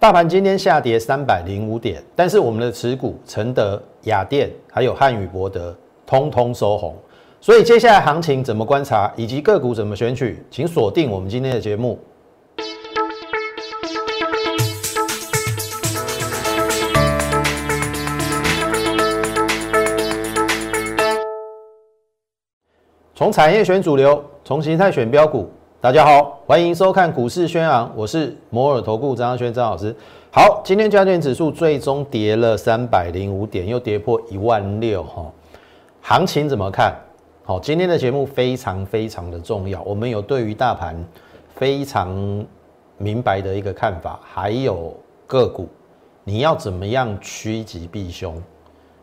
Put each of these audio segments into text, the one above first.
大盘今天下跌三百零五点，但是我们的持股承德、雅电还有汉语博德通通收红，所以接下来行情怎么观察，以及个股怎么选取，请锁定我们今天的节目。从产业选主流，从形态选标股。大家好，欢迎收看股市宣昂，我是摩尔投顾张轩张老师。好，今天加权指数最终跌了三百零五点，又跌破一万六哈。行情怎么看？好，今天的节目非常非常的重要，我们有对于大盘非常明白的一个看法，还有个股，你要怎么样趋吉避凶？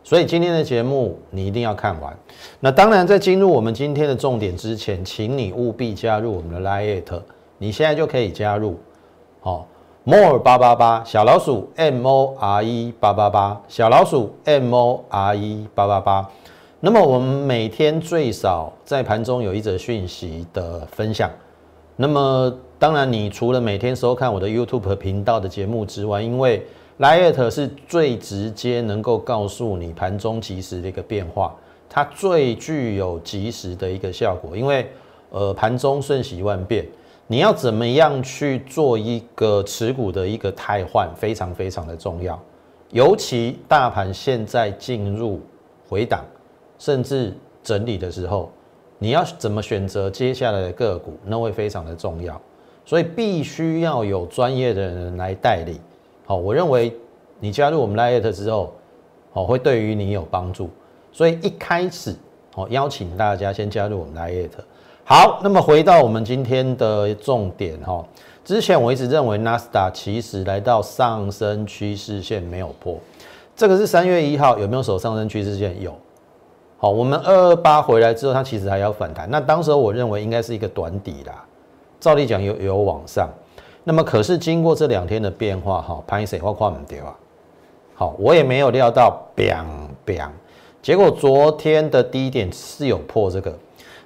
所以今天的节目你一定要看完。那当然，在进入我们今天的重点之前，请你务必加入我们的 l i t 你现在就可以加入。好，more 八八八小老鼠 m o r e 八八八小老鼠 m o r e 八八八。那么我们每天最少在盘中有一则讯息的分享。那么当然，你除了每天收看我的 YouTube 频道的节目之外，因为 l i t 是最直接能够告诉你盘中即时的一个变化，它最具有即时的一个效果。因为呃盘中瞬息万变，你要怎么样去做一个持股的一个汰换，非常非常的重要。尤其大盘现在进入回档甚至整理的时候，你要怎么选择接下来的个股，那会非常的重要。所以必须要有专业的人来带领。好，我认为你加入我们 Lite 之后，哦会对于你有帮助，所以一开始，哦邀请大家先加入我们 Lite。好，那么回到我们今天的重点哈，之前我一直认为 Nasdaq 其实来到上升趋势线没有破，这个是三月一号有没有守上升趋势线？有。好，我们二二八回来之后，它其实还要反弹，那当时我认为应该是一个短底啦，照理讲有有往上。那么可是经过这两天的变化，哈，潘谁话跨唔掉啊？好，我也没有料到，biang biang，结果昨天的低点是有破这个，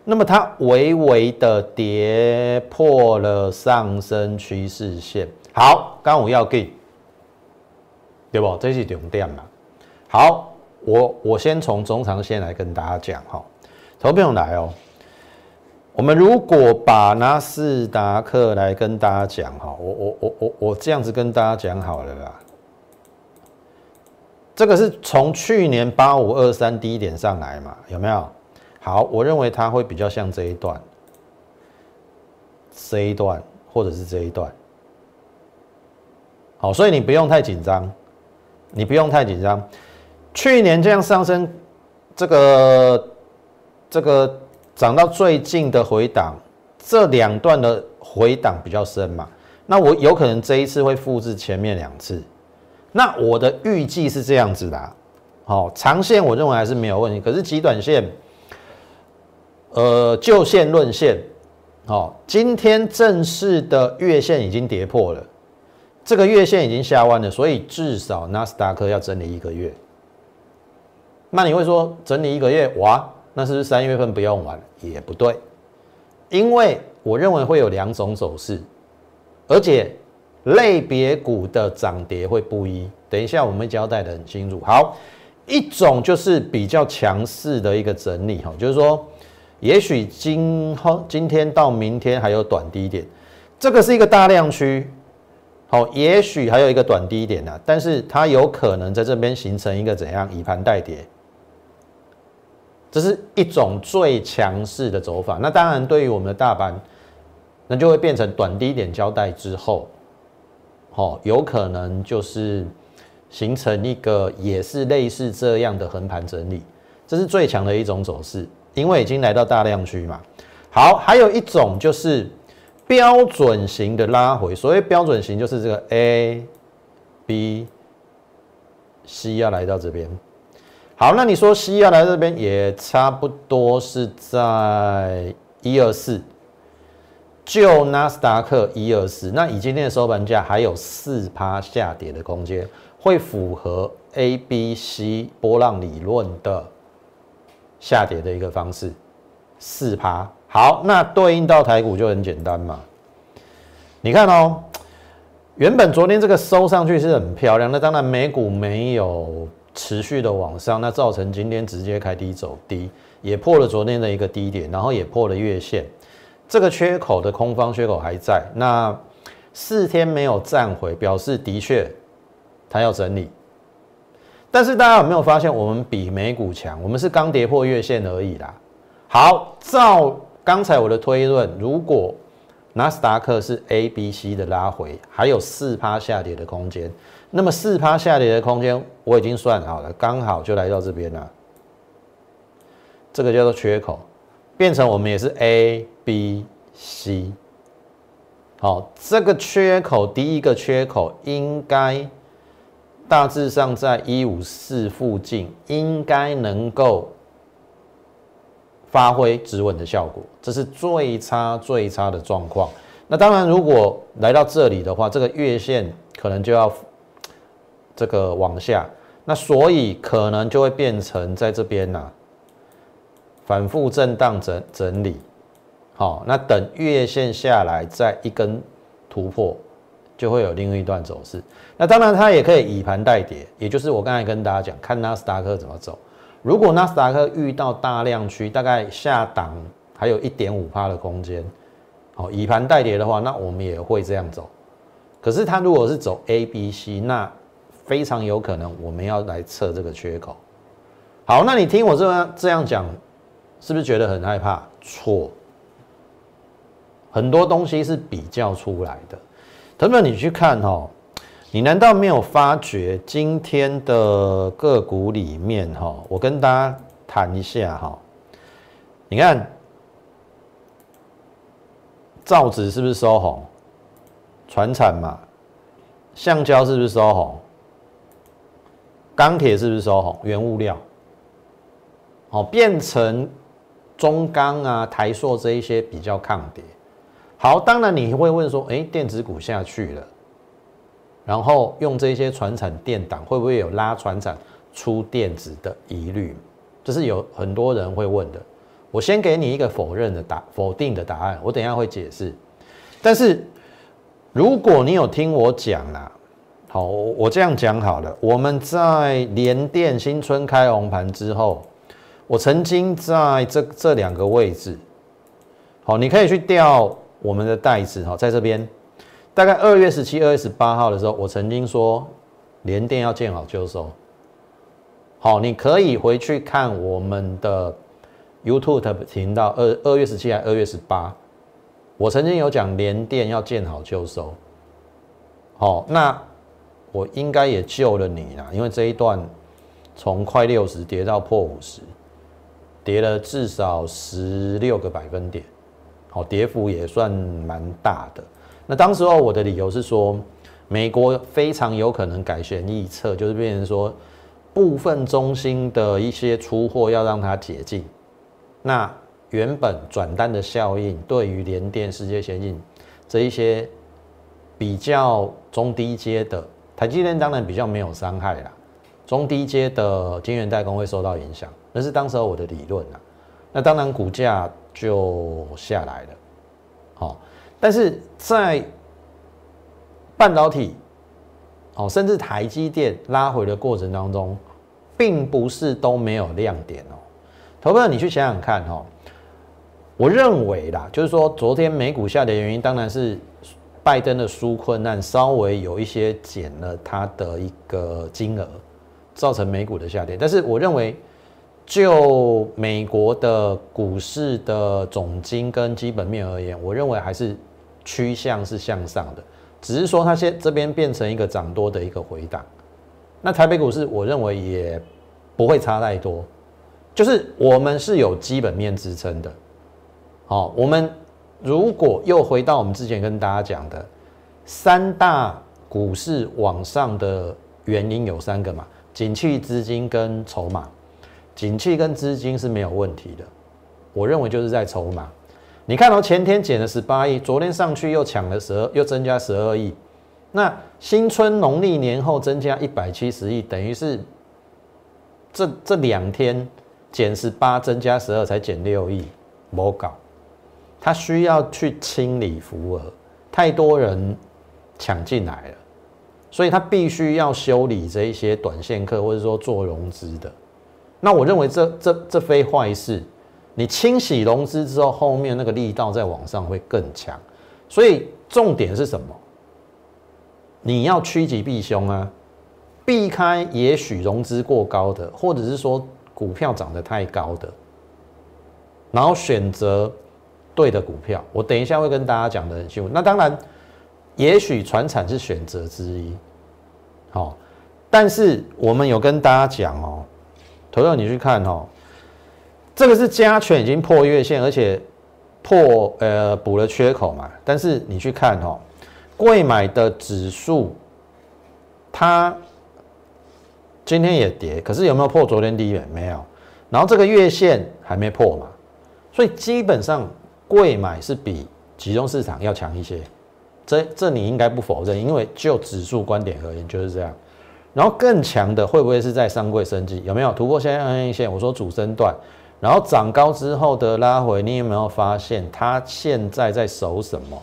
那么它微微的跌破了上升趋势线。好，刚我要给，对不？这是重点嘛。好，我我先从中长线来跟大家讲哈，投票来哦。我们如果把纳斯达克来跟大家讲哈，我我我我我这样子跟大家讲好了啦。这个是从去年八五二三低点上来嘛，有没有？好，我认为它会比较像这一段，这一段或者是这一段。好，所以你不用太紧张，你不用太紧张。去年这样上升，这个这个。涨到最近的回档，这两段的回档比较深嘛，那我有可能这一次会复制前面两次，那我的预计是这样子的，好，长线我认为还是没有问题，可是极短线，呃，就线论线，好，今天正式的月线已经跌破了，这个月线已经下弯了，所以至少纳斯达克要整理一个月，那你会说整理一个月，哇？那是不是三月份不用玩？也不对，因为我认为会有两种走势，而且类别股的涨跌会不一。等一下我们会交代的很清楚。好，一种就是比较强势的一个整理哈，就是说，也许今后今天到明天还有短低点，这个是一个大量区，好，也许还有一个短低点呢，但是它有可能在这边形成一个怎样以盘代跌。这是一种最强势的走法。那当然，对于我们的大盘，那就会变成短低点交代之后，哦，有可能就是形成一个也是类似这样的横盘整理。这是最强的一种走势，因为已经来到大量区嘛。好，还有一种就是标准型的拉回。所谓标准型，就是这个 A、B、C 要来到这边。好，那你说西亚来这边也差不多是在一二四，就纳斯达克一二四，那以今天的收盘价还有四趴下跌的空间，会符合 A、B、C 波浪理论的下跌的一个方式，四趴。好，那对应到台股就很简单嘛，你看哦。原本昨天这个收上去是很漂亮，那当然美股没有持续的往上，那造成今天直接开低走低，也破了昨天的一个低点，然后也破了月线，这个缺口的空方缺口还在，那四天没有站回，表示的确它要整理。但是大家有没有发现，我们比美股强？我们是刚跌破月线而已啦。好，照刚才我的推论，如果纳斯达克是 A、B、C 的拉回，还有四趴下跌的空间。那么四趴下跌的空间我已经算好了，刚好就来到这边了。这个叫做缺口，变成我们也是 A、B、C。好，这个缺口第一个缺口应该大致上在一五四附近，应该能够。发挥止稳的效果，这是最差最差的状况。那当然，如果来到这里的话，这个月线可能就要这个往下，那所以可能就会变成在这边呐，反复震荡整整理。好，那等月线下来再一根突破，就会有另一段走势。那当然，它也可以以盘代跌，也就是我刚才跟大家讲，看纳斯达克怎么走。如果纳斯达克遇到大量区，大概下档还有一点五趴的空间，好，以盘代跌的话，那我们也会这样走。可是它如果是走 A、B、C，那非常有可能我们要来测这个缺口。好，那你听我这样这样讲，是不是觉得很害怕？错，很多东西是比较出来的。等等，你去看哈。你难道没有发觉今天的个股里面哈？我跟大家谈一下哈。你看，造纸是不是收红？船产嘛，橡胶是不是收红？钢铁是不是收红？原物料，好，变成中钢啊、台塑这一些比较抗跌。好，当然你会问说，哎，电子股下去了。然后用这些传产电档会不会有拉传产出电子的疑虑？这是有很多人会问的。我先给你一个否认的答否定的答案，我等下会解释。但是如果你有听我讲啦，好，我这样讲好了。我们在联电新春开红盘之后，我曾经在这这两个位置，好，你可以去调我们的袋子哈，在这边。大概二月十七、二月十八号的时候，我曾经说联电要见好就收。好，你可以回去看我们的 YouTube 频道，二二月十七还二月十八，我曾经有讲联电要见好就收。好，那我应该也救了你啦，因为这一段从快六十跌到破五十，跌了至少十六个百分点，好，跌幅也算蛮大的。那当时候我的理由是说，美国非常有可能改弦易辙，就是变成说部分中心的一些出货要让它解禁。那原本转单的效应对于联电、世界先进这一些比较中低阶的台积电当然比较没有伤害啦，中低阶的晶圆代工会受到影响，那是当时候我的理论啦。那当然股价就下来了，好。但是在半导体，哦，甚至台积电拉回的过程当中，并不是都没有亮点哦。投票，你去想想看哦。我认为啦，就是说昨天美股下跌的原因，当然是拜登的纾困难稍微有一些减了它的一个金额，造成美股的下跌。但是我认为。就美国的股市的总金跟基本面而言，我认为还是趋向是向上的，只是说它现这边变成一个涨多的一个回档。那台北股市，我认为也不会差太多，就是我们是有基本面支撑的。好，我们如果又回到我们之前跟大家讲的三大股市往上的原因有三个嘛，景气、资金跟筹码。景气跟资金是没有问题的，我认为就是在筹码。你看到前天减了十八亿，昨天上去又抢了十二，又增加十二亿。那新春农历年后增加一百七十亿，等于是这这两天减十八，增加十二才减六亿，没搞。他需要去清理浮额，太多人抢进来了，所以它必须要修理这一些短线客或者说做融资的。那我认为这这这非坏事。你清洗融资之后，后面那个力道在往上会更强。所以重点是什么？你要趋吉避凶啊，避开也许融资过高的，或者是说股票涨得太高的，然后选择对的股票。我等一下会跟大家讲的很清楚。那当然，也许船产是选择之一，好，但是我们有跟大家讲哦，投友你去看哦。这个是加权已经破月线，而且破呃补了缺口嘛。但是你去看哦，贵买的指数，它今天也跌，可是有没有破昨天低点？没有。然后这个月线还没破嘛，所以基本上贵买是比集中市场要强一些。这这你应该不否认，因为就指数观点而言就是这样。然后更强的会不会是在上柜升级？有没有突破现在 N 线？我说主升段。然后涨高之后的拉回，你有没有发现它现在在守什么？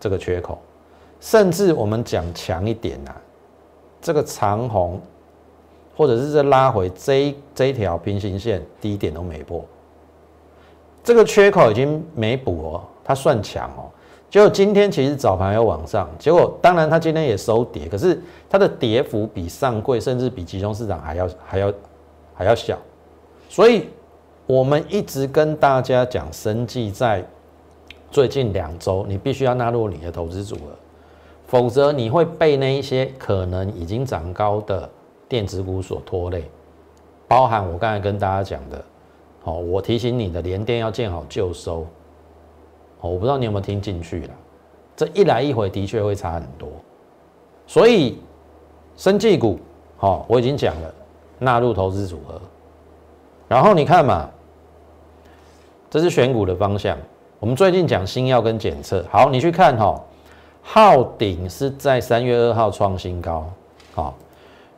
这个缺口，甚至我们讲强一点啊，这个长红，或者是这拉回这这一条平行线低点都没破，这个缺口已经没补哦，它算强哦。结果今天其实早盘要往上，结果当然它今天也收跌，可是它的跌幅比上柜甚至比集中市场还要还要还要小。所以，我们一直跟大家讲，生计在最近两周，你必须要纳入你的投资组合，否则你会被那一些可能已经涨高的电子股所拖累。包含我刚才跟大家讲的，哦，我提醒你的连电要见好就收。哦，我不知道你有没有听进去了，这一来一回的确会差很多。所以，生技股，好，我已经讲了，纳入投资组合。然后你看嘛，这是选股的方向。我们最近讲新药跟检测，好，你去看哈，昊鼎是在三月二号创新高，好，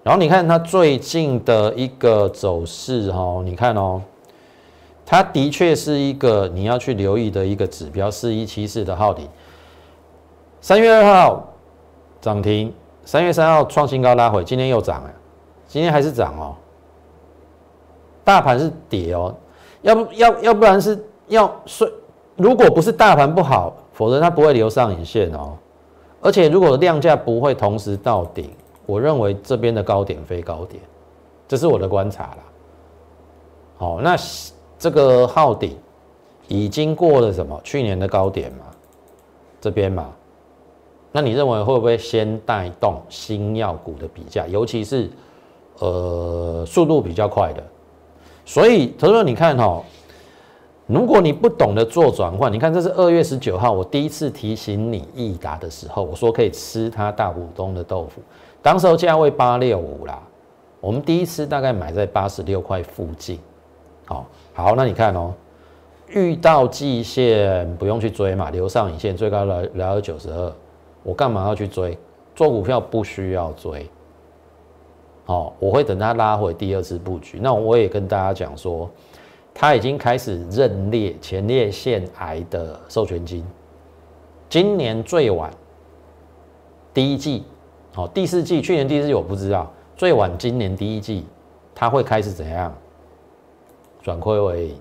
然后你看它最近的一个走势哈，你看哦，它的确是一个你要去留意的一个指标，四一七四的昊鼎，三月二号涨停，三月三号创新高拉回，今天又涨了，今天还是涨哦。大盘是跌哦，要不要要不然是要睡，如果不是大盘不好，否则它不会留上影线哦。而且如果量价不会同时到顶，我认为这边的高点非高点，这是我的观察啦。好，那这个号顶已经过了什么？去年的高点嘛，这边嘛，那你认为会不会先带动新药股的比价，尤其是呃速度比较快的？所以，他说：“你看哈，如果你不懂得做转换，你看这是二月十九号，我第一次提醒你益达的时候，我说可以吃它大股东的豆腐，当时价位八六五啦，我们第一次大概买在八十六块附近。好，好，那你看哦，遇到季线不用去追嘛，留上影线最高来来到九十二，我干嘛要去追？做股票不需要追。”哦，我会等它拉回第二次布局。那我也跟大家讲说，它已经开始认列前列腺癌的授权金，今年最晚第一季，哦，第四季，去年第四季我不知道，最晚今年第一季，它会开始怎样转亏为盈？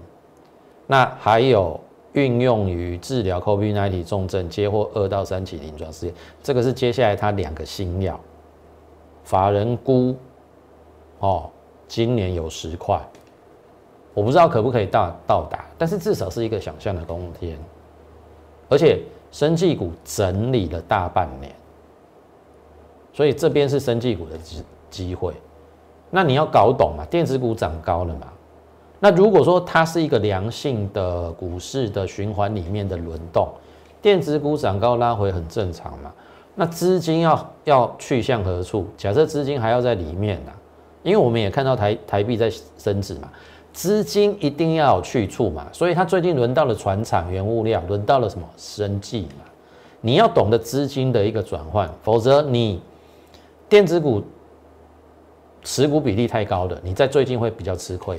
那还有运用于治疗 COVID-19 重症接获二到三期临床试验，这个是接下来它两个新药，法人估。哦，今年有十块，我不知道可不可以到到达，但是至少是一个想象的冬天。而且生技股整理了大半年，所以这边是生技股的机机会。那你要搞懂嘛，电子股涨高了嘛？那如果说它是一个良性的股市的循环里面的轮动，电子股涨高拉回很正常嘛？那资金要要去向何处？假设资金还要在里面呢？因为我们也看到台台币在升值嘛，资金一定要有去处嘛，所以它最近轮到了船厂、原物料，轮到了什么生计嘛，你要懂得资金的一个转换，否则你电子股持股比例太高的，你在最近会比较吃亏，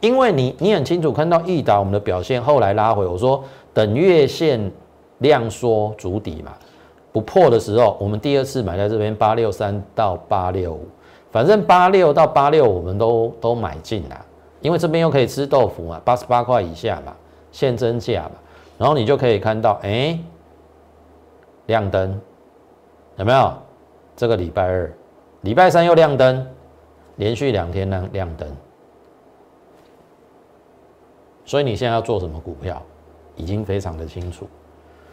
因为你你很清楚看到易达我们的表现后来拉回，我说等月线量缩筑底嘛，不破的时候，我们第二次买在这边八六三到八六五，反正八六到八六我们都都买进啦，因为这边又可以吃豆腐嘛，八十八块以下嘛，现增价嘛，然后你就可以看到，哎，亮灯有没有？这个礼拜二、礼拜三又亮灯，连续两天亮亮灯，所以你现在要做什么股票，已经非常的清楚。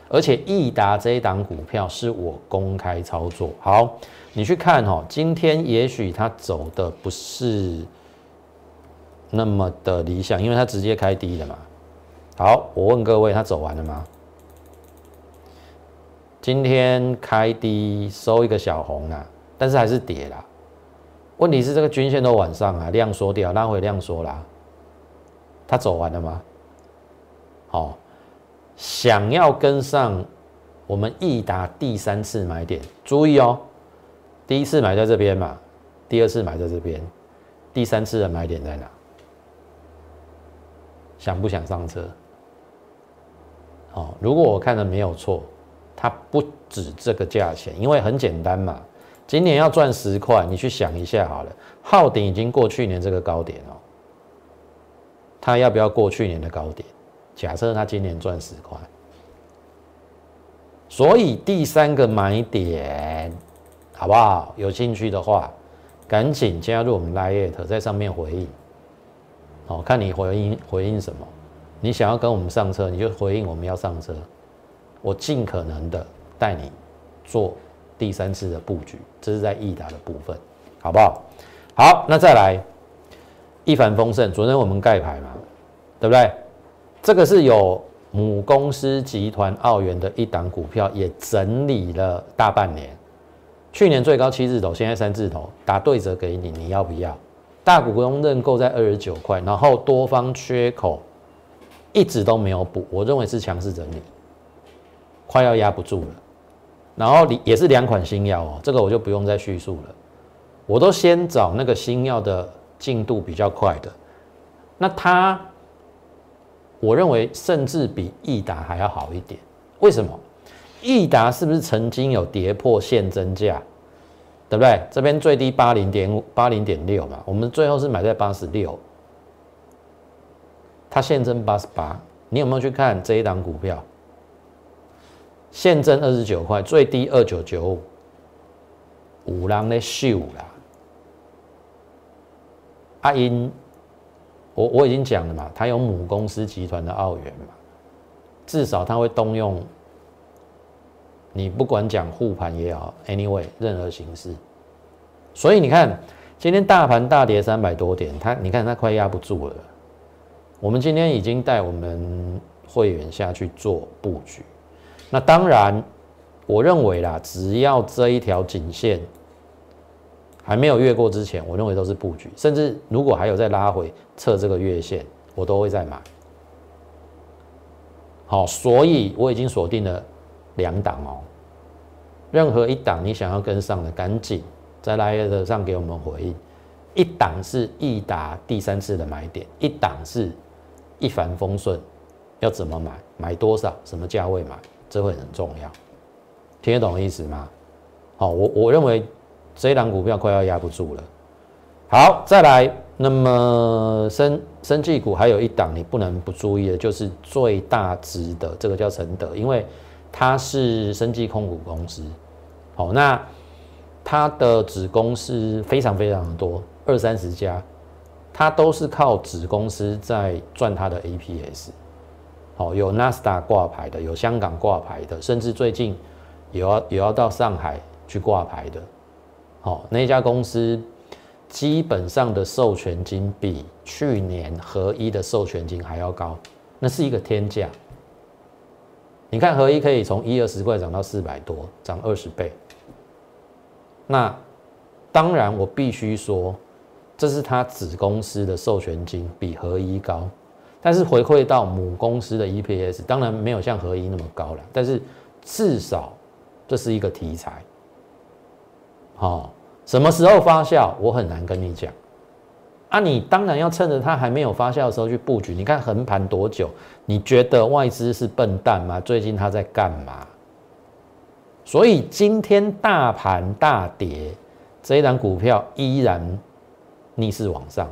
而且益达这一档股票是我公开操作，好，你去看哦。今天也许它走的不是那么的理想，因为它直接开低了嘛。好，我问各位，它走完了吗？今天开低收一个小红啊，但是还是跌啦。问题是这个均线都往上啊，量缩掉，拉回量缩啦。它走完了吗？好。想要跟上我们益达第三次买点，注意哦，第一次买在这边嘛，第二次买在这边，第三次的买点在哪？想不想上车？哦，如果我看的没有错，它不止这个价钱，因为很简单嘛，今年要赚十块，你去想一下好了，昊鼎已经过去年这个高点哦，它要不要过去年的高点？假设他今年赚十块，所以第三个买点，好不好？有兴趣的话，赶紧加入我们 Lite，在上面回应。好看你回应回应什么？你想要跟我们上车，你就回应我们要上车。我尽可能的带你做第三次的布局，这是在易达的部分，好不好？好，那再来一帆风顺，昨天我们盖牌嘛，对不对？这个是有母公司集团澳元的一档股票，也整理了大半年。去年最高七字头，现在三字头，打对折给你，你要不要？大股东认购在二十九块，然后多方缺口一直都没有补，我认为是强势整理，快要压不住了。然后也是两款新药哦，这个我就不用再叙述了，我都先找那个新药的进度比较快的，那它。我认为甚至比益达还要好一点，为什么？益达是不是曾经有跌破现增价，对不对？这边最低八零点八零点六嘛，我们最后是买在八十六，它现增八十八，你有没有去看这一档股票？现增二十九块，最低二九九五，五郎的秀啦，阿英。我我已经讲了嘛，他有母公司集团的澳元嘛，至少他会动用你不管讲护盘也好，anyway 任何形式，所以你看今天大盘大跌三百多点，它你看它快压不住了。我们今天已经带我们会员下去做布局，那当然我认为啦，只要这一条颈线。还没有越过之前，我认为都是布局，甚至如果还有再拉回测这个月线，我都会再买。好，所以我已经锁定了两档哦，任何一档你想要跟上的，赶紧在拉页的上给我们回应。一档是易达第三次的买点，一档是一帆风顺，要怎么买，买多少，什么价位买，这会很重要。听得懂意思吗？好，我我认为。这一档股票快要压不住了。好，再来，那么生生技股还有一档你不能不注意的，就是最大值的这个叫承德，因为它是生技控股公司。好，那它的子公司非常非常的多，二三十家，它都是靠子公司在赚它的 APS。好，有纳斯达挂牌的，有香港挂牌的，甚至最近也要也要到上海去挂牌的。好，那家公司基本上的授权金比去年合一的授权金还要高，那是一个天价。你看合一可以从一二十块涨到四百多，涨二十倍。那当然我必须说，这是他子公司的授权金比合一高，但是回馈到母公司的 EPS 当然没有像合一那么高了，但是至少这是一个题材。好，什么时候发酵？我很难跟你讲。啊，你当然要趁着它还没有发酵的时候去布局。你看横盘多久？你觉得外资是笨蛋吗？最近他在干嘛？所以今天大盘大跌，这一档股票依然逆势往上。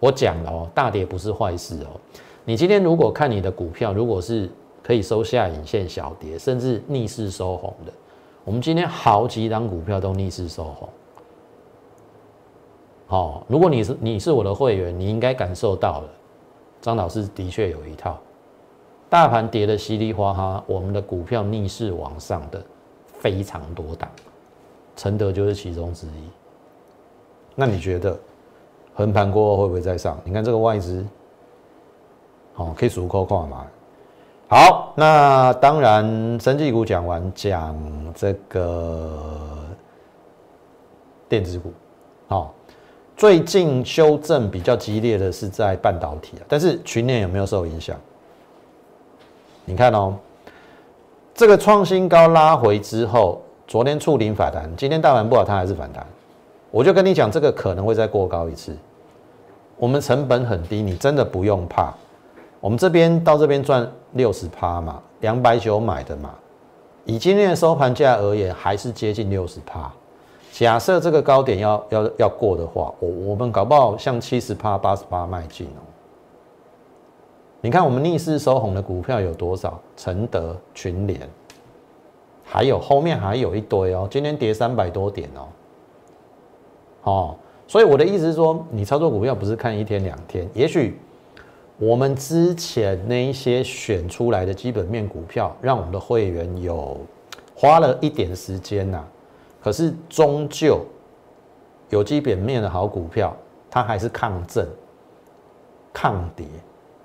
我讲了哦，大跌不是坏事哦。你今天如果看你的股票，如果是可以收下影线小跌，甚至逆势收红的，我们今天好几档股票都逆势收红。好，如果你是你是我的会员，你应该感受到了，张老师的确有一套，大盘跌的稀里哗啦，我们的股票逆势往上的非常多档，承德就是其中之一。那你觉得横盘过后会不会再上？你看这个外资，好，可以数扣扣嘛？好，那当然，生技股讲完，讲这个电子股，好。最近修正比较激烈的是在半导体啊，但是群联有没有受影响？你看哦，这个创新高拉回之后，昨天触顶反弹，今天大盘不好，它还是反弹。我就跟你讲，这个可能会再过高一次。我们成本很低，你真的不用怕。我们这边到这边赚六十趴嘛，两百九买的嘛，以今天的收盘价而言，还是接近六十趴。假设这个高点要要要过的话，我我们搞不好像七十趴、八十八迈进哦。你看我们逆势收红的股票有多少？承德、群联，还有后面还有一堆哦。今天跌三百多点哦。哦，所以我的意思是说，你操作股票不是看一天两天，也许我们之前那一些选出来的基本面股票，让我们的会员有花了一点时间呐。可是终究有基本面的好股票，它还是抗震、抗跌，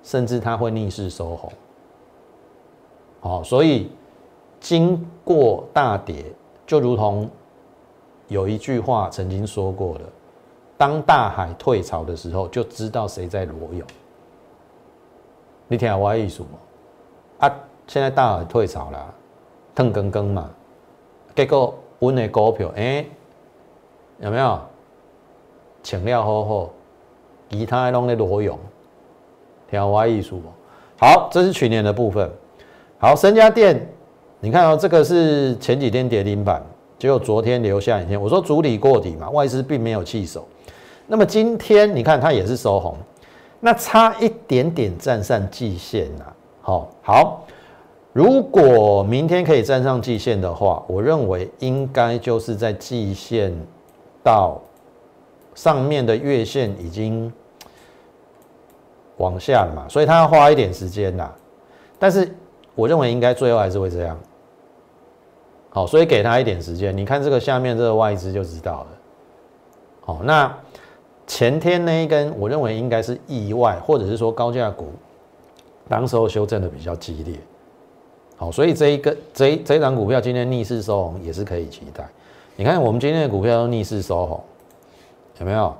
甚至它会逆势收红。好，所以经过大跌，就如同有一句话曾经说过的：当大海退潮的时候，就知道谁在裸泳。你听我意思吗？啊，现在大海退潮了，腾更更嘛，结果。温的股票，哎，有没有？请料好好，其他拢在裸泳，听我意思好，这是去年的部分。好，深家店，你看哦，这个是前几天跌停板，结果昨天留下影线。我说主体过底嘛，外资并没有弃守。那么今天你看它也是收红，那差一点点站上季线呐。好，好。如果明天可以站上季线的话，我认为应该就是在季线到上面的月线已经往下了嘛，所以它要花一点时间啦。但是我认为应该最后还是会这样。好，所以给他一点时间。你看这个下面这个外资就知道了。好，那前天那一根，我认为应该是意外，或者是说高价股当时候修正的比较激烈。好，所以这一个这一这一档股票今天逆势收红也是可以期待。你看我们今天的股票都逆势收红，有没有？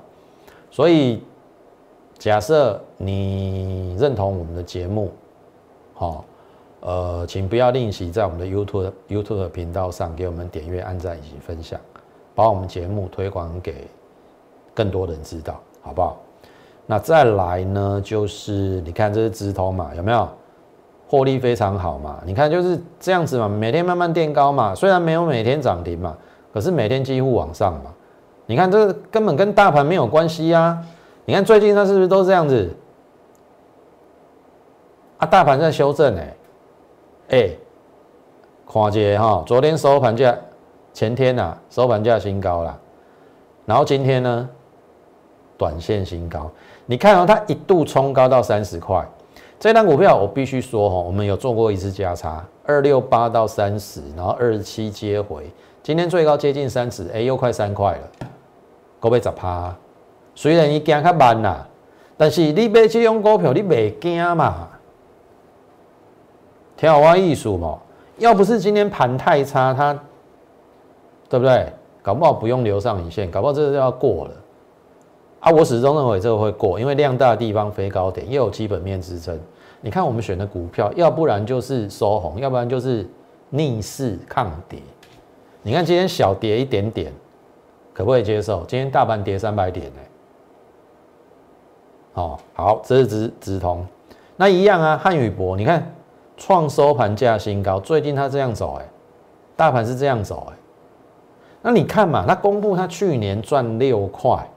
所以假设你认同我们的节目，好，呃，请不要吝惜在我们的 YouTube YouTube 频道上给我们点阅、按赞以及分享，把我们节目推广给更多人知道，好不好？那再来呢，就是你看这是直通嘛，有没有？获利非常好嘛，你看就是这样子嘛，每天慢慢垫高嘛，虽然没有每天涨停嘛，可是每天几乎往上嘛。你看这根本跟大盘没有关系呀。你看最近它是不是都这样子？啊，大盘在修正哎，哎，看姐哈，昨天收盘价，前天呐收盘价新高了，然后今天呢，短线新高。你看哦，它一度冲高到三十块。这单股票我必须说哈，我们有做过一次价差，二六八到三十，然后二十七接回，今天最高接近三十，哎，又快三块了，股票十趴。虽然你惊较慢啦，但是你买这种股票你袂惊嘛？听我意思嘛，要不是今天盘太差，它对不对？搞不好不用留上影线，搞不好这个要过了。啊，我始终认为这个会过，因为量大的地方飞高点，又有基本面支撑。你看我们选的股票，要不然就是收红，要不然就是逆势抗跌。你看今天小跌一点点，可不可以接受？今天大盘跌三百点呢？哦，好，这是直直通，那一样啊。汉语博，你看创收盘价新高，最近它这样走，哎，大盘是这样走哎，那你看嘛，它公布它去年赚六块，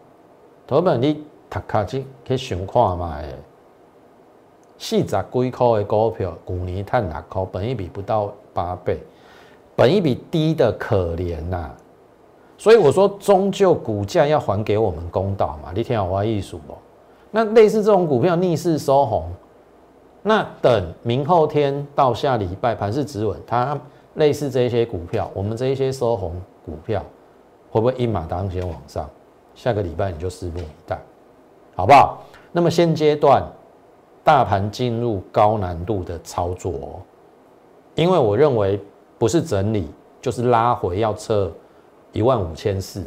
投本你读卡去想看嘛哎，四十几块的股票，去年赚六块，本一比不到八倍，本一比低的可怜呐。所以我说，终究股价要还给我们公道嘛。你听我意思不？那类似这种股票逆势收红，那等明后天到下礼拜盘势止稳，它类似这些股票，我们这一些收红股票会不会一马当先往上？下个礼拜你就拭目以待，好不好？那么现阶段大盘进入高难度的操作，因为我认为不是整理就是拉回要测。一万五千四，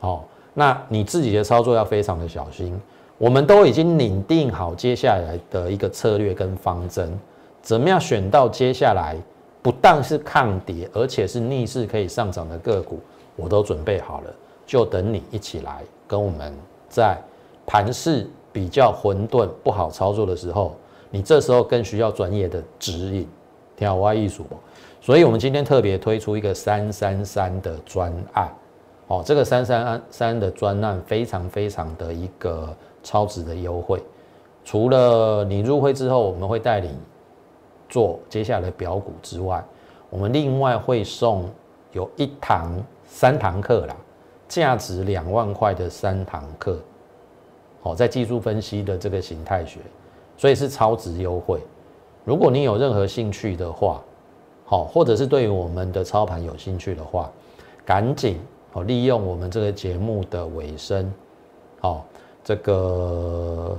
好，那你自己的操作要非常的小心。我们都已经拟定好接下来的一个策略跟方针，怎么样选到接下来不但是抗跌，而且是逆势可以上涨的个股，我都准备好了，就等你一起来跟我们在盘势比较混沌不好操作的时候，你这时候更需要专业的指引，听好我艺术？所以，我们今天特别推出一个三三三的专案，哦，这个三三三的专案非常非常的一个超值的优惠。除了你入会之后，我们会带你做接下来表股之外，我们另外会送有一堂三堂课啦，价值两万块的三堂课，哦，在技术分析的这个形态学，所以是超值优惠。如果你有任何兴趣的话，好，或者是对于我们的操盘有兴趣的话，赶紧哦，利用我们这个节目的尾声，好，这个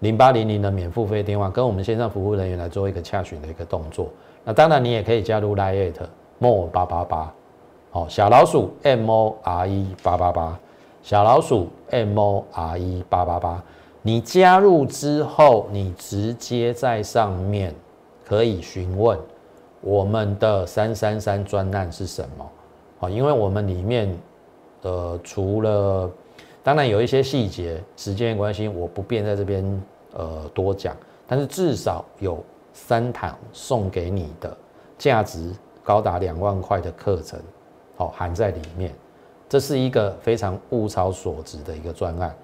零八零零的免付费电话，跟我们线上服务人员来做一个洽询的一个动作。那当然，你也可以加入 Lite more 八八八，哦，小老鼠 M O R E 八八八，小老鼠 M O R E 八八八。你加入之后，你直接在上面可以询问。我们的三三三专案是什么？啊，因为我们里面，呃，除了当然有一些细节，时间关系我不便在这边呃多讲，但是至少有三堂送给你的价值高达两万块的课程，好含在里面。这是一个非常物超所值的一个专案。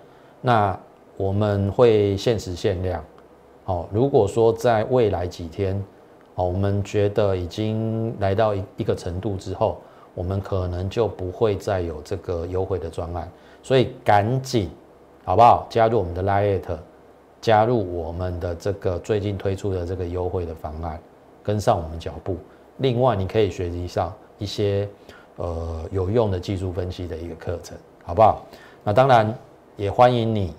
那我们会限时限量，好，如果说在未来几天。哦，我们觉得已经来到一一个程度之后，我们可能就不会再有这个优惠的专案，所以赶紧，好不好？加入我们的 Lite，加入我们的这个最近推出的这个优惠的方案，跟上我们脚步。另外，你可以学习上一些呃有用的技术分析的一个课程，好不好？那当然也欢迎你，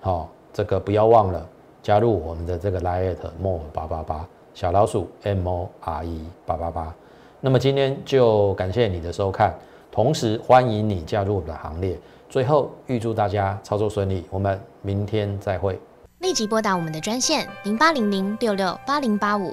好，这个不要忘了加入我们的这个 Lite More 八八八。小老鼠 M O R E 八八八，那么今天就感谢你的收看，同时欢迎你加入我们的行列。最后预祝大家操作顺利，我们明天再会。立即拨打我们的专线零八零零六六八零八五